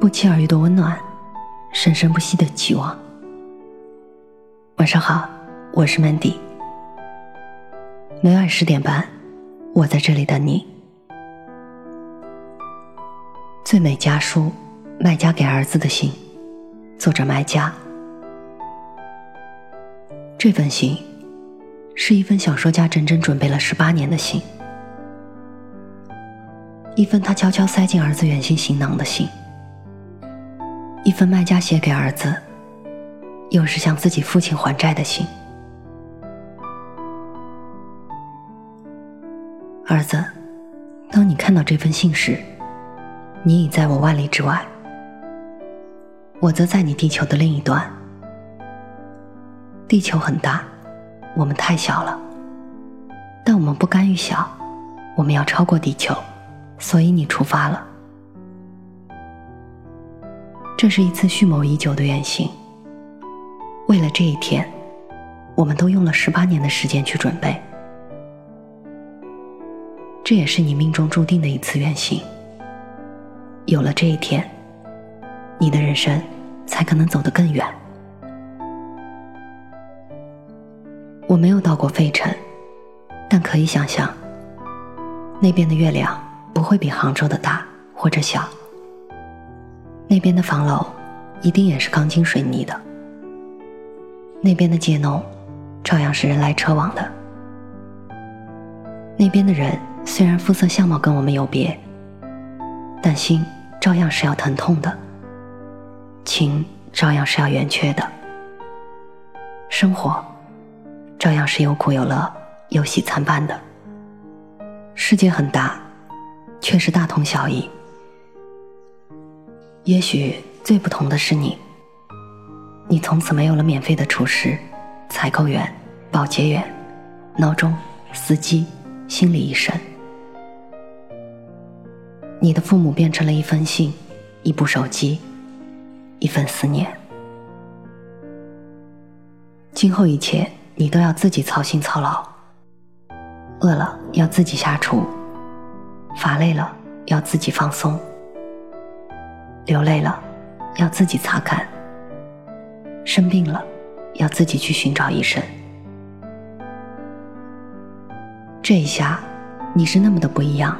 不期而遇的温暖，生生不息的期望。晚上好，我是 Mandy。每晚十点半，我在这里等你。最美家书，卖家给儿子的信，作者卖家。这封信是一封小说家整整准备了十八年的信，一封他悄悄塞进儿子远行行囊的信。一份卖家写给儿子，又是向自己父亲还债的信。儿子，当你看到这封信时，你已在我万里之外，我则在你地球的另一端。地球很大，我们太小了，但我们不甘于小，我们要超过地球，所以你出发了。这是一次蓄谋已久的远行。为了这一天，我们都用了十八年的时间去准备。这也是你命中注定的一次远行。有了这一天，你的人生才可能走得更远。我没有到过费城，但可以想象，那边的月亮不会比杭州的大或者小。那边的房楼一定也是钢筋水泥的，那边的街弄照样是人来车往的，那边的人虽然肤色相貌跟我们有别，但心照样是要疼痛的，情照样是要圆缺的，生活照样是有苦有乐、有喜参半的。世界很大，却是大同小异。也许最不同的是你，你从此没有了免费的厨师、采购员、保洁员、闹钟、司机、心理医生。你的父母变成了一封信、一部手机、一份思念。今后一切你都要自己操心操劳，饿了要自己下厨，乏累了要自己放松。流泪了，要自己擦干；生病了，要自己去寻找医生。这一下，你是那么的不一样。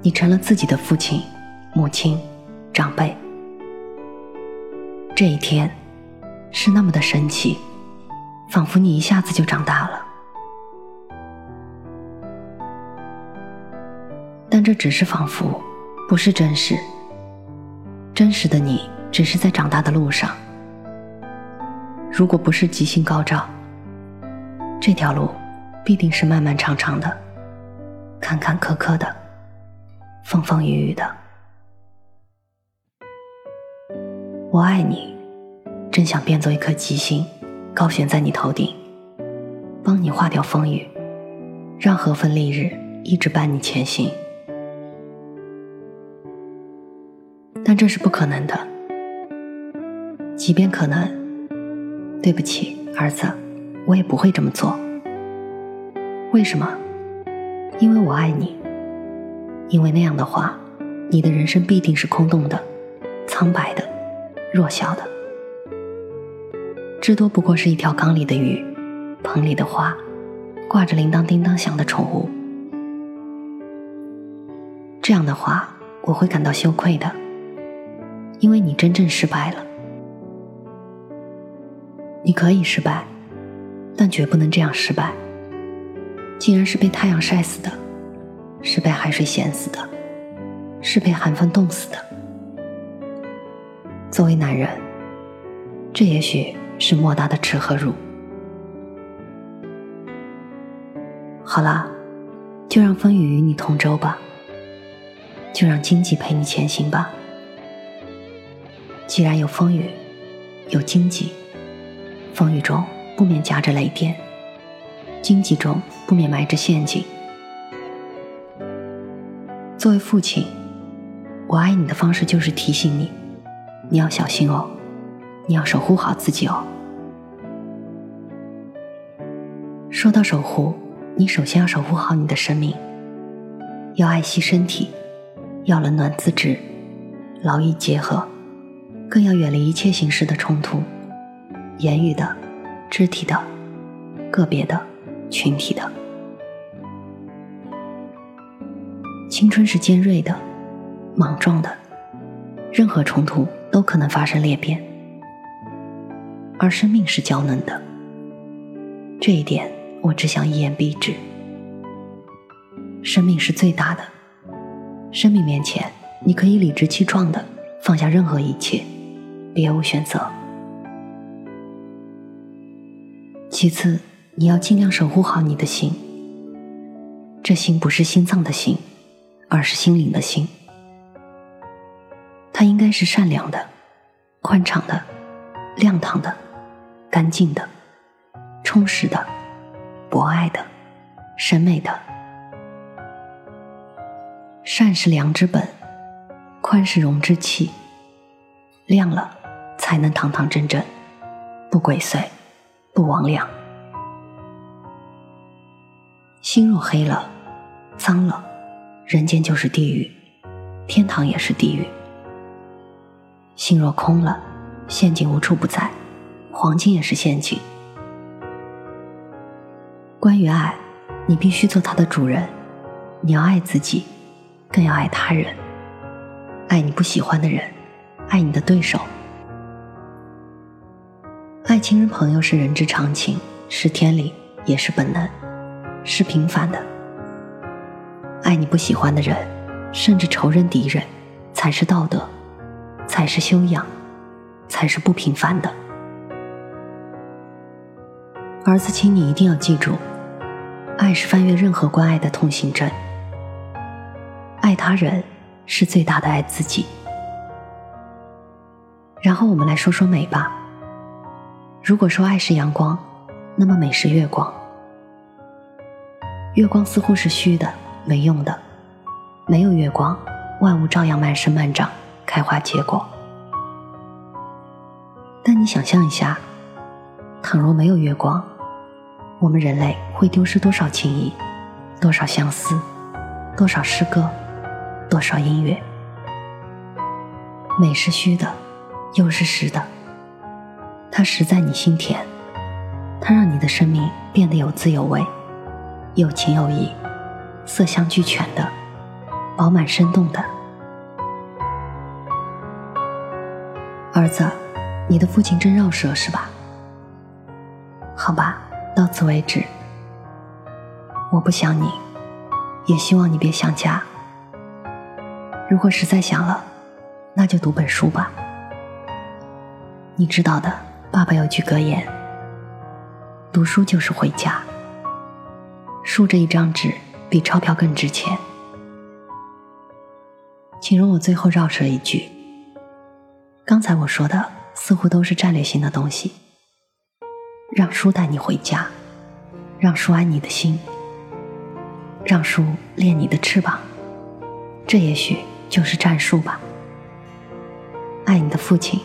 你成了自己的父亲、母亲、长辈。这一天，是那么的神奇，仿佛你一下子就长大了。但这只是仿佛，不是真实。真实的你只是在长大的路上。如果不是吉星高照，这条路必定是漫漫长长的、坎坎坷坷的、风风雨雨的。我爱你，真想变作一颗吉星，高悬在你头顶，帮你化掉风雨，让和风丽日一直伴你前行。这是不可能的。即便可能，对不起，儿子，我也不会这么做。为什么？因为我爱你。因为那样的话，你的人生必定是空洞的、苍白的、弱小的，至多不过是一条缸里的鱼、盆里的花、挂着铃铛叮当响的宠物。这样的话，我会感到羞愧的。因为你真正失败了，你可以失败，但绝不能这样失败。竟然是被太阳晒死的，是被海水咸死的，是被寒风冻死的。作为男人，这也许是莫大的耻和辱。好啦，就让风雨与你同舟吧，就让荆棘陪你前行吧。既然有风雨，有荆棘，风雨中不免夹着雷电，荆棘中不免埋着陷阱。作为父亲，我爱你的方式就是提醒你，你要小心哦，你要守护好自己哦。说到守护，你首先要守护好你的生命，要爱惜身体，要冷暖自知，劳逸结合，更要远离一切形式的冲突，言语的、肢体的、个别的、群体的。青春是尖锐的、莽撞的，任何冲突都可能发生裂变；而生命是娇嫩的，这一点我只想一言蔽之。生命是最大的，生命面前，你可以理直气壮的放下任何一切，别无选择。其次，你要尽量守护好你的心，这心不是心脏的心，而是心灵的心。它应该是善良的、宽敞的、亮堂的、干净的、充实的、博爱的、审美的。善是良之本，宽是容之器。亮了，才能堂堂正正，不鬼祟，不魍魉。心若黑了，脏了，人间就是地狱，天堂也是地狱。心若空了，陷阱无处不在，黄金也是陷阱。关于爱，你必须做它的主人，你要爱自己。更要爱他人，爱你不喜欢的人，爱你的对手。爱亲人朋友是人之常情，是天理，也是本能，是平凡的。爱你不喜欢的人，甚至仇人敌人，才是道德，才是修养，才是不平凡的。儿子，请你一定要记住，爱是翻越任何关爱的通行证。爱他人是最大的爱自己。然后我们来说说美吧。如果说爱是阳光，那么美是月光。月光似乎是虚的、没用的，没有月光，万物照样慢生慢长、开花结果。但你想象一下，倘若没有月光，我们人类会丢失多少情谊，多少相思，多少诗歌？多少音乐，美是虚的，又是实的。它实在你心田，它让你的生命变得有滋有味，有情有义，色香俱全的，饱满生动的。儿子，你的父亲真绕舌是吧？好吧，到此为止。我不想你，也希望你别想家。如果实在想了，那就读本书吧。你知道的，爸爸有句格言：读书就是回家。书这一张纸比钞票更值钱。请容我最后绕舌一句：刚才我说的似乎都是战略性的东西。让书带你回家，让书安你的心，让书练你的翅膀，这也许。就是战术吧。爱你的父亲。